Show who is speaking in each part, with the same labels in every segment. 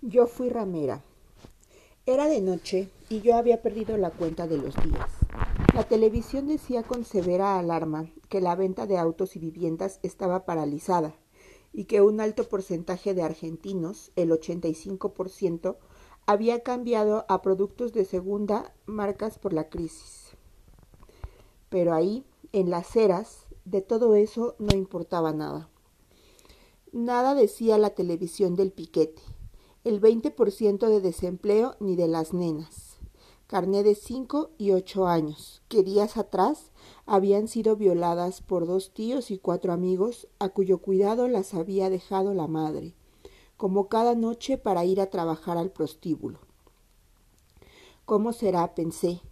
Speaker 1: Yo fui ramera. Era de noche y yo había perdido la cuenta de los días. La televisión decía con severa alarma que la venta de autos y viviendas estaba paralizada y que un alto porcentaje de argentinos, el 85%, había cambiado a productos de segunda marcas por la crisis. Pero ahí, en las eras, de todo eso no importaba nada. Nada decía la televisión del piquete, el 20% de desempleo ni de las nenas. Carné de 5 y 8 años, que días atrás habían sido violadas por dos tíos y cuatro amigos a cuyo cuidado las había dejado la madre, como cada noche para ir a trabajar al prostíbulo. ¿Cómo será? pensé,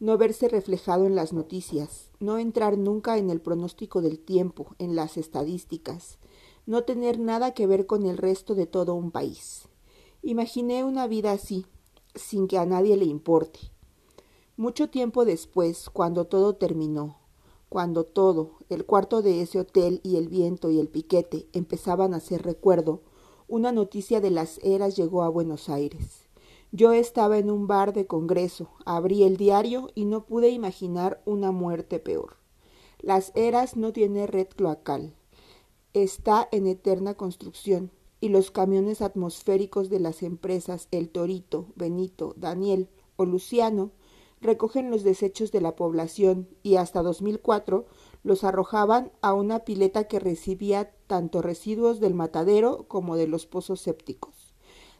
Speaker 1: no verse reflejado en las noticias, no entrar nunca en el pronóstico del tiempo, en las estadísticas, no tener nada que ver con el resto de todo un país. Imaginé una vida así, sin que a nadie le importe. Mucho tiempo después, cuando todo terminó, cuando todo, el cuarto de ese hotel y el viento y el piquete empezaban a ser recuerdo, una noticia de las eras llegó a Buenos Aires. Yo estaba en un bar de congreso, abrí el diario y no pude imaginar una muerte peor. Las eras no tiene red cloacal está en eterna construcción y los camiones atmosféricos de las empresas El Torito, Benito, Daniel o Luciano recogen los desechos de la población y hasta 2004 los arrojaban a una pileta que recibía tanto residuos del matadero como de los pozos sépticos.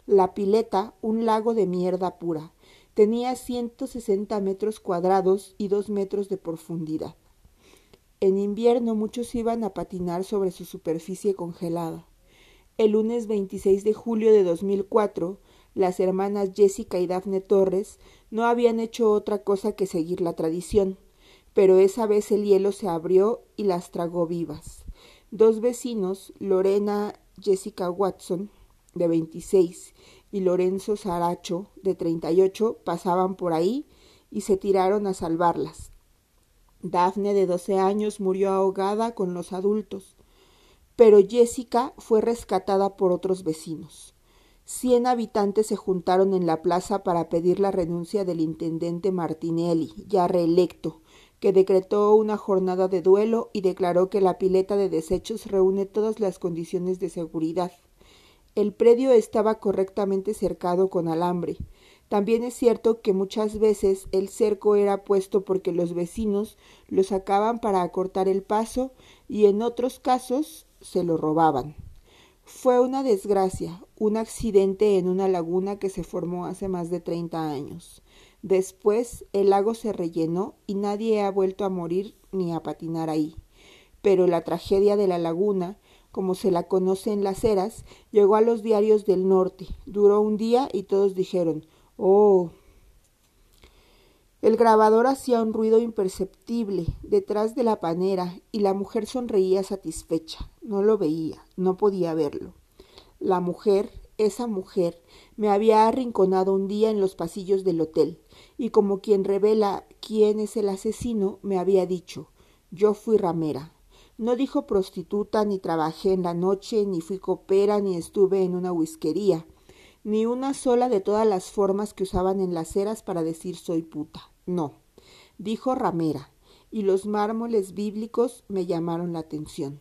Speaker 1: La pileta, un lago de mierda pura, tenía 160 metros cuadrados y dos metros de profundidad. En invierno muchos iban a patinar sobre su superficie congelada. El lunes 26 de julio de 2004, las hermanas Jessica y Daphne Torres no habían hecho otra cosa que seguir la tradición, pero esa vez el hielo se abrió y las tragó vivas. Dos vecinos, Lorena Jessica Watson, de 26, y Lorenzo Saracho, de 38, pasaban por ahí y se tiraron a salvarlas. Dafne, de doce años, murió ahogada con los adultos, pero Jessica fue rescatada por otros vecinos. Cien habitantes se juntaron en la plaza para pedir la renuncia del intendente Martinelli, ya reelecto, que decretó una jornada de duelo y declaró que la pileta de desechos reúne todas las condiciones de seguridad. El predio estaba correctamente cercado con alambre, también es cierto que muchas veces el cerco era puesto porque los vecinos lo sacaban para acortar el paso y en otros casos se lo robaban. Fue una desgracia, un accidente en una laguna que se formó hace más de treinta años. Después el lago se rellenó y nadie ha vuelto a morir ni a patinar ahí. Pero la tragedia de la laguna, como se la conoce en las eras, llegó a los diarios del norte, duró un día y todos dijeron Oh. El grabador hacía un ruido imperceptible detrás de la panera y la mujer sonreía satisfecha. No lo veía, no podía verlo. La mujer, esa mujer, me había arrinconado un día en los pasillos del hotel y como quien revela quién es el asesino, me había dicho yo fui ramera. No dijo prostituta, ni trabajé en la noche, ni fui copera, ni estuve en una whiskería ni una sola de todas las formas que usaban en las eras para decir soy puta. No, dijo ramera, y los mármoles bíblicos me llamaron la atención.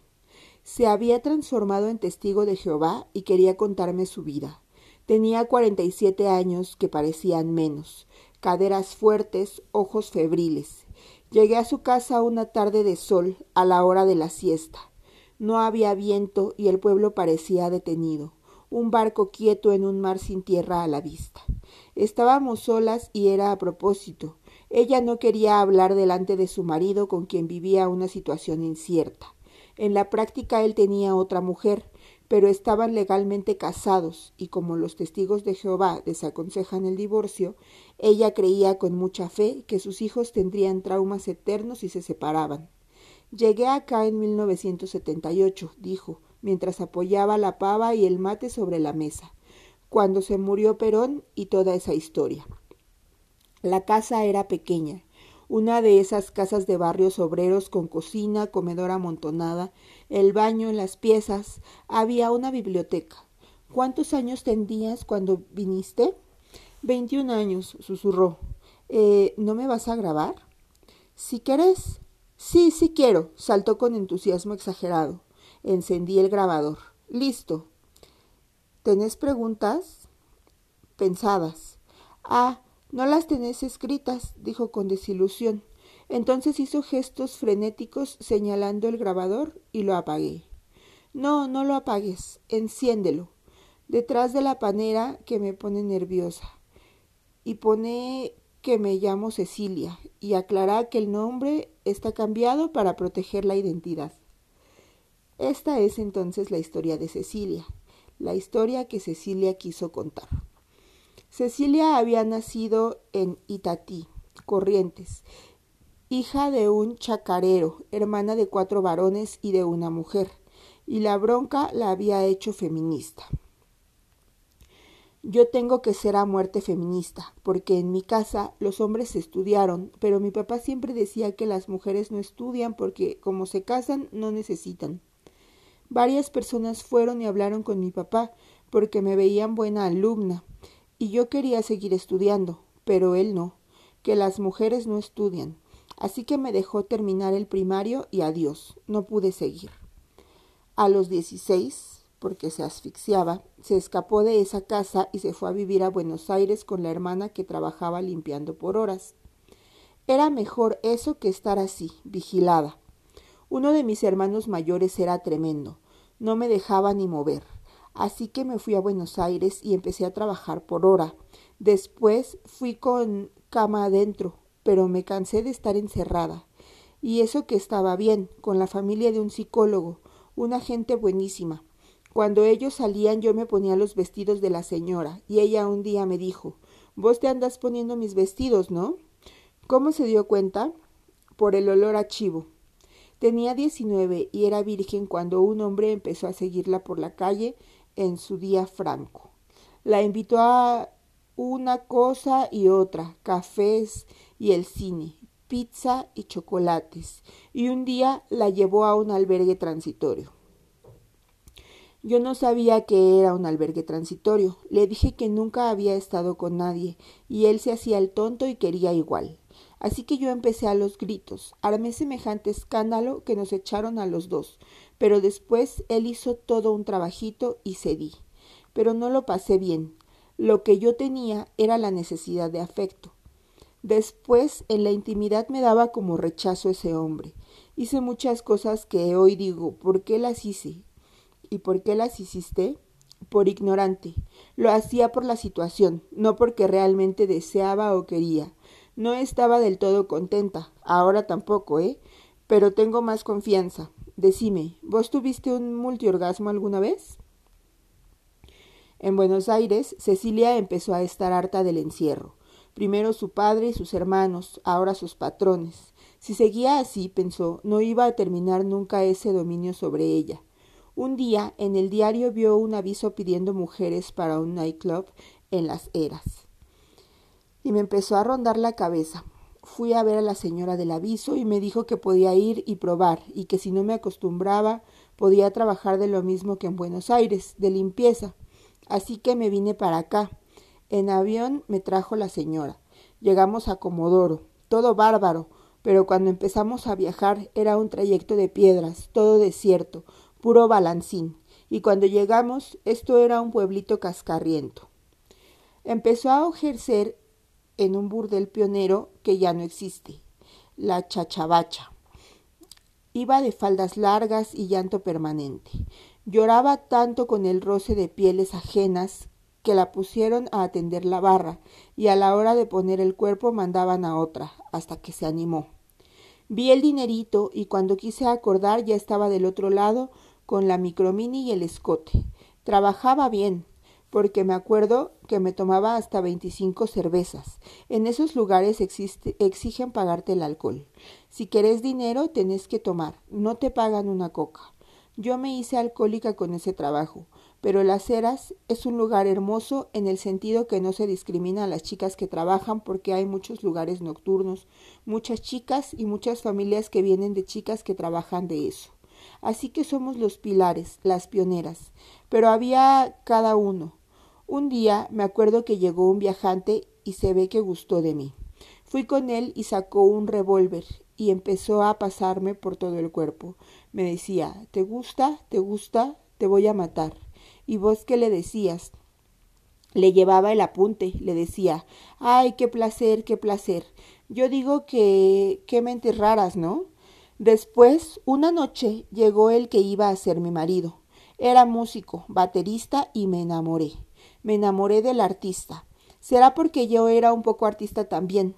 Speaker 1: Se había transformado en testigo de Jehová y quería contarme su vida. Tenía cuarenta y siete años que parecían menos, caderas fuertes, ojos febriles. Llegué a su casa una tarde de sol, a la hora de la siesta. No había viento y el pueblo parecía detenido un barco quieto en un mar sin tierra a la vista. Estábamos solas y era a propósito. Ella no quería hablar delante de su marido con quien vivía una situación incierta. En la práctica él tenía otra mujer, pero estaban legalmente casados y como los testigos de Jehová desaconsejan el divorcio, ella creía con mucha fe que sus hijos tendrían traumas eternos si se separaban. Llegué acá en 1978, dijo, mientras apoyaba la pava y el mate sobre la mesa, cuando se murió Perón y toda esa historia. La casa era pequeña, una de esas casas de barrios obreros con cocina, comedor amontonada, el baño, las piezas, había una biblioteca. ¿Cuántos años tendrías cuando viniste? Veintiún años, susurró. Eh, ¿No me vas a grabar? Si querés. Sí, sí quiero, saltó con entusiasmo exagerado. Encendí el grabador. Listo. ¿Tenés preguntas? Pensadas. Ah, no las tenés escritas, dijo con desilusión. Entonces hizo gestos frenéticos señalando el grabador y lo apagué. No, no lo apagues, enciéndelo. Detrás de la panera que me pone nerviosa. Y pone que me llamo Cecilia y aclara que el nombre está cambiado para proteger la identidad. Esta es entonces la historia de Cecilia, la historia que Cecilia quiso contar. Cecilia había nacido en Itatí, Corrientes, hija de un chacarero, hermana de cuatro varones y de una mujer, y la bronca la había hecho feminista. Yo tengo que ser a muerte feminista, porque en mi casa los hombres estudiaron, pero mi papá siempre decía que las mujeres no estudian porque como se casan no necesitan. Varias personas fueron y hablaron con mi papá porque me veían buena alumna, y yo quería seguir estudiando, pero él no, que las mujeres no estudian. Así que me dejó terminar el primario y adiós, no pude seguir. A los dieciséis, porque se asfixiaba, se escapó de esa casa y se fue a vivir a Buenos Aires con la hermana que trabajaba limpiando por horas. Era mejor eso que estar así, vigilada. Uno de mis hermanos mayores era tremendo, no me dejaba ni mover. Así que me fui a Buenos Aires y empecé a trabajar por hora. Después fui con cama adentro, pero me cansé de estar encerrada. Y eso que estaba bien, con la familia de un psicólogo, una gente buenísima. Cuando ellos salían yo me ponía los vestidos de la señora, y ella un día me dijo Vos te andas poniendo mis vestidos, ¿no? ¿Cómo se dio cuenta? Por el olor a chivo. Tenía diecinueve y era virgen cuando un hombre empezó a seguirla por la calle en su día franco. La invitó a una cosa y otra, cafés y el cine, pizza y chocolates, y un día la llevó a un albergue transitorio. Yo no sabía que era un albergue transitorio. Le dije que nunca había estado con nadie, y él se hacía el tonto y quería igual. Así que yo empecé a los gritos. Armé semejante escándalo que nos echaron a los dos, pero después él hizo todo un trabajito y cedí. Pero no lo pasé bien. Lo que yo tenía era la necesidad de afecto. Después, en la intimidad me daba como rechazo ese hombre. Hice muchas cosas que hoy digo, ¿por qué las hice? ¿Y por qué las hiciste? Por ignorante. Lo hacía por la situación, no porque realmente deseaba o quería. No estaba del todo contenta, ahora tampoco, ¿eh? Pero tengo más confianza. Decime, ¿vos tuviste un multiorgasmo alguna vez? En Buenos Aires, Cecilia empezó a estar harta del encierro. Primero su padre y sus hermanos, ahora sus patrones. Si seguía así, pensó, no iba a terminar nunca ese dominio sobre ella. Un día, en el diario vio un aviso pidiendo mujeres para un nightclub en las eras. Y me empezó a rondar la cabeza fui a ver a la señora del aviso y me dijo que podía ir y probar y que si no me acostumbraba podía trabajar de lo mismo que en Buenos Aires, de limpieza. Así que me vine para acá. En avión me trajo la señora. Llegamos a Comodoro, todo bárbaro, pero cuando empezamos a viajar era un trayecto de piedras, todo desierto, puro balancín, y cuando llegamos esto era un pueblito cascarriento. Empezó a ejercer en un burdel pionero que ya no existe, la chachavacha. Iba de faldas largas y llanto permanente. Lloraba tanto con el roce de pieles ajenas que la pusieron a atender la barra y a la hora de poner el cuerpo mandaban a otra, hasta que se animó. Vi el dinerito y cuando quise acordar ya estaba del otro lado con la micromini y el escote. Trabajaba bien, porque me acuerdo que me tomaba hasta veinticinco cervezas. En esos lugares exigen pagarte el alcohol. Si querés dinero, tenés que tomar. No te pagan una coca. Yo me hice alcohólica con ese trabajo, pero Las Heras es un lugar hermoso en el sentido que no se discrimina a las chicas que trabajan porque hay muchos lugares nocturnos, muchas chicas y muchas familias que vienen de chicas que trabajan de eso. así que somos los pilares, las pioneras. Pero había cada uno. Un día me acuerdo que llegó un viajante y se ve que gustó de mí. Fui con él y sacó un revólver y empezó a pasarme por todo el cuerpo. Me decía, ¿te gusta? ¿Te gusta? Te voy a matar. ¿Y vos qué le decías? Le llevaba el apunte, le decía, ay, qué placer, qué placer. Yo digo que qué mentes raras, ¿no? Después, una noche, llegó el que iba a ser mi marido. Era músico, baterista y me enamoré. Me enamoré del artista. Será porque yo era un poco artista también.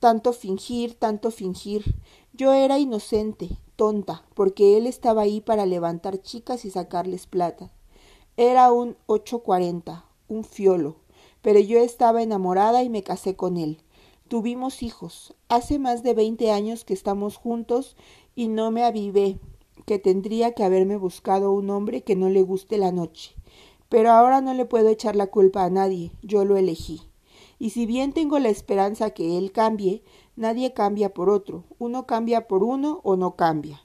Speaker 1: Tanto fingir, tanto fingir. Yo era inocente, tonta, porque él estaba ahí para levantar chicas y sacarles plata. Era un 840, un fiolo, pero yo estaba enamorada y me casé con él. Tuvimos hijos. Hace más de veinte años que estamos juntos y no me avivé que tendría que haberme buscado un hombre que no le guste la noche. Pero ahora no le puedo echar la culpa a nadie, yo lo elegí. Y si bien tengo la esperanza que él cambie, nadie cambia por otro, uno cambia por uno o no cambia.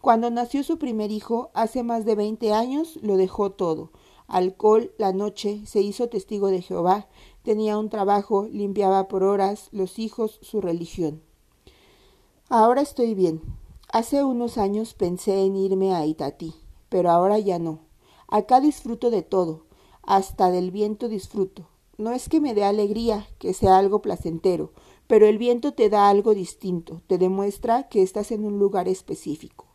Speaker 1: Cuando nació su primer hijo, hace más de veinte años, lo dejó todo. Alcohol, la noche, se hizo testigo de Jehová, tenía un trabajo, limpiaba por horas, los hijos, su religión. Ahora estoy bien. Hace unos años pensé en irme a Itatí, pero ahora ya no. Acá disfruto de todo, hasta del viento disfruto. No es que me dé alegría, que sea algo placentero, pero el viento te da algo distinto, te demuestra que estás en un lugar específico.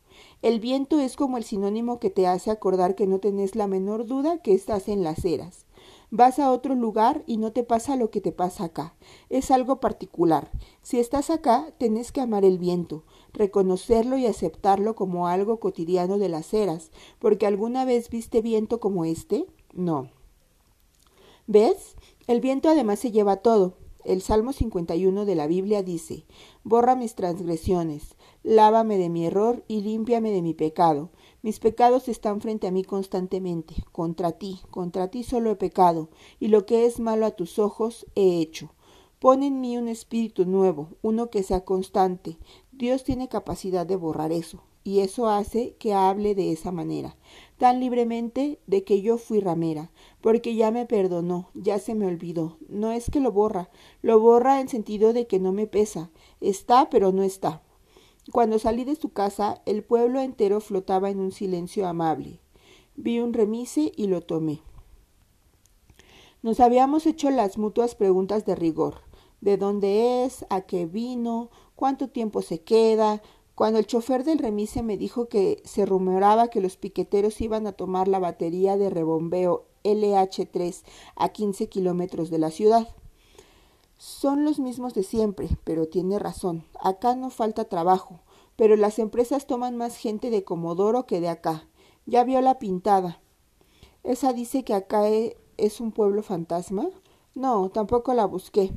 Speaker 1: El viento es como el sinónimo que te hace acordar que no tenés la menor duda que estás en las eras. Vas a otro lugar y no te pasa lo que te pasa acá. Es algo particular. Si estás acá, tenés que amar el viento, reconocerlo y aceptarlo como algo cotidiano de las eras, porque alguna vez viste viento como este? No. ¿Ves? El viento además se lleva todo. El Salmo 51 de la Biblia dice, Borra mis transgresiones, lávame de mi error y límpiame de mi pecado. Mis pecados están frente a mí constantemente. Contra ti, contra ti solo he pecado, y lo que es malo a tus ojos he hecho. Pon en mí un espíritu nuevo, uno que sea constante. Dios tiene capacidad de borrar eso, y eso hace que hable de esa manera tan libremente de que yo fui ramera, porque ya me perdonó, ya se me olvidó. No es que lo borra, lo borra en sentido de que no me pesa. Está, pero no está. Cuando salí de su casa, el pueblo entero flotaba en un silencio amable. Vi un remise y lo tomé. Nos habíamos hecho las mutuas preguntas de rigor. ¿De dónde es? ¿A qué vino? ¿Cuánto tiempo se queda? Cuando el chofer del remise me dijo que se rumoraba que los piqueteros iban a tomar la batería de rebombeo LH3 a 15 kilómetros de la ciudad. Son los mismos de siempre, pero tiene razón. Acá no falta trabajo, pero las empresas toman más gente de Comodoro que de acá. Ya vio la pintada. ¿Esa dice que acá e, es un pueblo fantasma? No, tampoco la busqué.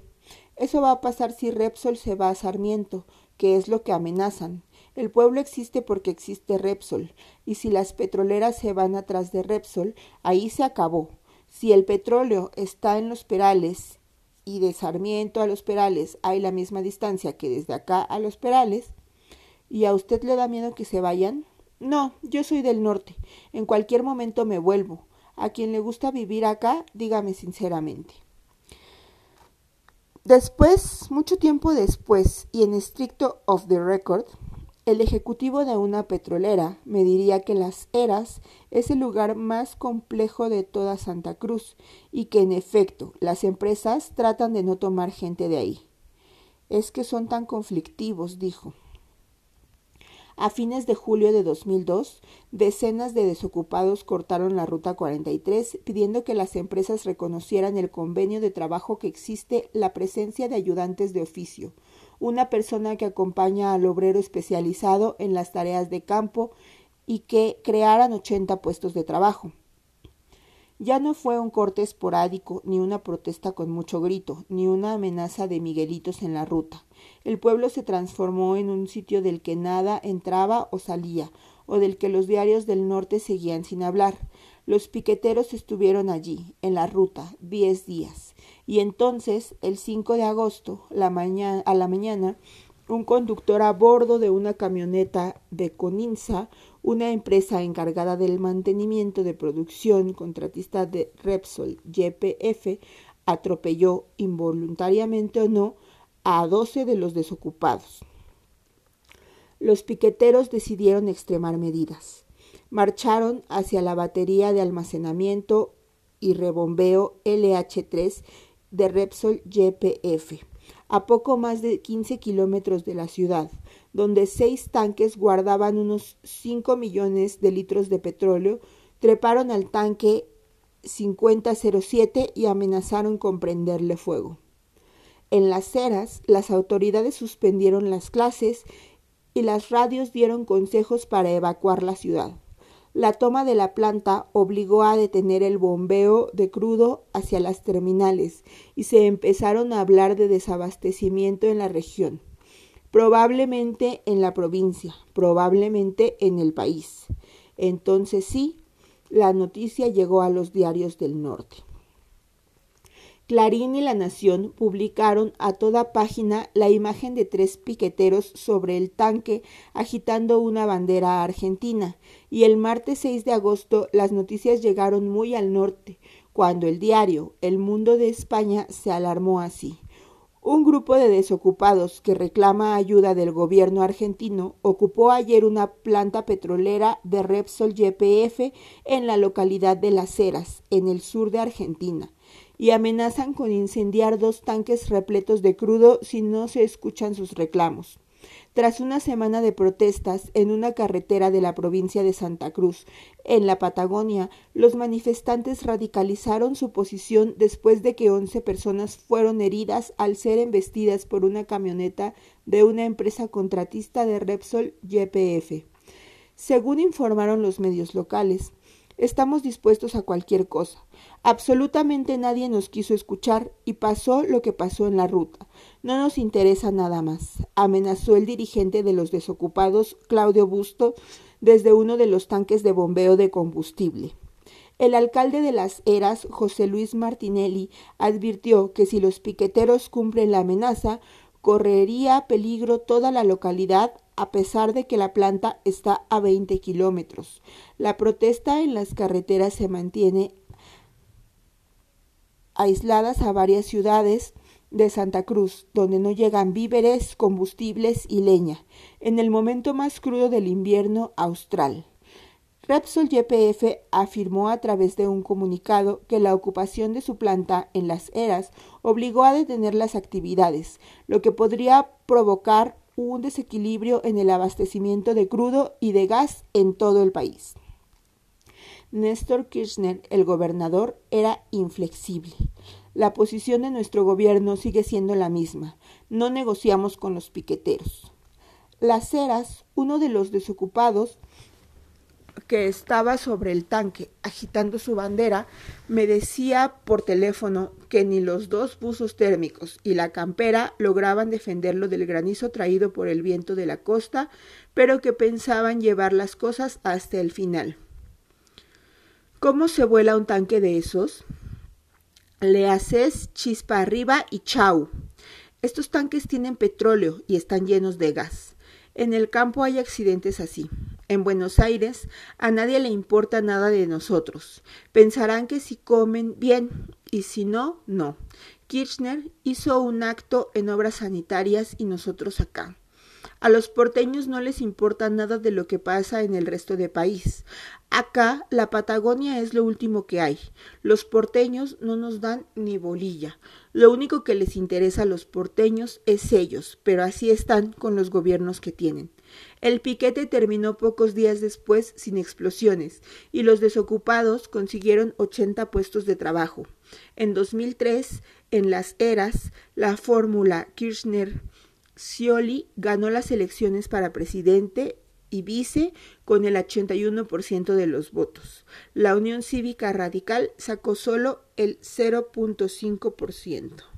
Speaker 1: Eso va a pasar si Repsol se va a Sarmiento, que es lo que amenazan. El pueblo existe porque existe Repsol, y si las petroleras se van atrás de Repsol, ahí se acabó. Si el petróleo está en los perales y de Sarmiento a los perales hay la misma distancia que desde acá a los perales, ¿y a usted le da miedo que se vayan? No, yo soy del norte. En cualquier momento me vuelvo. A quien le gusta vivir acá, dígame sinceramente. Después, mucho tiempo después, y en estricto off the record, el ejecutivo de una petrolera me diría que Las Heras es el lugar más complejo de toda Santa Cruz y que en efecto las empresas tratan de no tomar gente de ahí. Es que son tan conflictivos, dijo. A fines de julio de 2002, decenas de desocupados cortaron la Ruta 43 pidiendo que las empresas reconocieran el convenio de trabajo que existe la presencia de ayudantes de oficio, una persona que acompaña al obrero especializado en las tareas de campo y que crearan 80 puestos de trabajo. Ya no fue un corte esporádico, ni una protesta con mucho grito, ni una amenaza de miguelitos en la ruta. El pueblo se transformó en un sitio del que nada entraba o salía, o del que los diarios del norte seguían sin hablar. Los piqueteros estuvieron allí, en la ruta, diez días. Y entonces, el 5 de agosto, la a la mañana, un conductor a bordo de una camioneta de Coninsa, una empresa encargada del mantenimiento de producción contratista de Repsol YPF, atropelló involuntariamente o no a 12 de los desocupados. Los piqueteros decidieron extremar medidas. Marcharon hacia la batería de almacenamiento y rebombeo LH3 de Repsol YPF, a poco más de 15 kilómetros de la ciudad, donde seis tanques guardaban unos 5 millones de litros de petróleo, treparon al tanque 5007 y amenazaron con prenderle fuego. En las eras, las autoridades suspendieron las clases y las radios dieron consejos para evacuar la ciudad. La toma de la planta obligó a detener el bombeo de crudo hacia las terminales y se empezaron a hablar de desabastecimiento en la región, probablemente en la provincia, probablemente en el país. Entonces sí, la noticia llegó a los diarios del norte. Clarín y La Nación publicaron a toda página la imagen de tres piqueteros sobre el tanque agitando una bandera argentina, y el martes 6 de agosto las noticias llegaron muy al norte, cuando el diario El Mundo de España se alarmó así. Un grupo de desocupados que reclama ayuda del gobierno argentino ocupó ayer una planta petrolera de Repsol YPF en la localidad de Las Heras, en el sur de Argentina y amenazan con incendiar dos tanques repletos de crudo si no se escuchan sus reclamos. Tras una semana de protestas en una carretera de la provincia de Santa Cruz, en la Patagonia, los manifestantes radicalizaron su posición después de que once personas fueron heridas al ser embestidas por una camioneta de una empresa contratista de Repsol YPF. Según informaron los medios locales, estamos dispuestos a cualquier cosa, Absolutamente nadie nos quiso escuchar y pasó lo que pasó en la ruta. No nos interesa nada más, amenazó el dirigente de los desocupados, Claudio Busto, desde uno de los tanques de bombeo de combustible. El alcalde de las Eras, José Luis Martinelli, advirtió que si los piqueteros cumplen la amenaza, correría peligro toda la localidad a pesar de que la planta está a 20 kilómetros. La protesta en las carreteras se mantiene aisladas a varias ciudades de Santa Cruz, donde no llegan víveres, combustibles y leña, en el momento más crudo del invierno austral. Repsol YPF afirmó a través de un comunicado que la ocupación de su planta en las eras obligó a detener las actividades, lo que podría provocar un desequilibrio en el abastecimiento de crudo y de gas en todo el país. Néstor Kirchner, el gobernador, era inflexible. La posición de nuestro gobierno sigue siendo la misma. No negociamos con los piqueteros. Las Heras, uno de los desocupados que estaba sobre el tanque agitando su bandera, me decía por teléfono que ni los dos buzos térmicos y la campera lograban defenderlo del granizo traído por el viento de la costa, pero que pensaban llevar las cosas hasta el final. ¿Cómo se vuela un tanque de esos? Le haces chispa arriba y chau. Estos tanques tienen petróleo y están llenos de gas. En el campo hay accidentes así. En Buenos Aires a nadie le importa nada de nosotros. Pensarán que si comen bien y si no, no. Kirchner hizo un acto en obras sanitarias y nosotros acá. A los porteños no les importa nada de lo que pasa en el resto del país. Acá la Patagonia es lo último que hay. Los porteños no nos dan ni bolilla. Lo único que les interesa a los porteños es ellos, pero así están con los gobiernos que tienen. El piquete terminó pocos días después sin explosiones y los desocupados consiguieron 80 puestos de trabajo. En 2003, en las eras, la fórmula Kirchner Scioli ganó las elecciones para presidente y vice con el 81% de los votos. La Unión Cívica Radical sacó solo el 0.5%.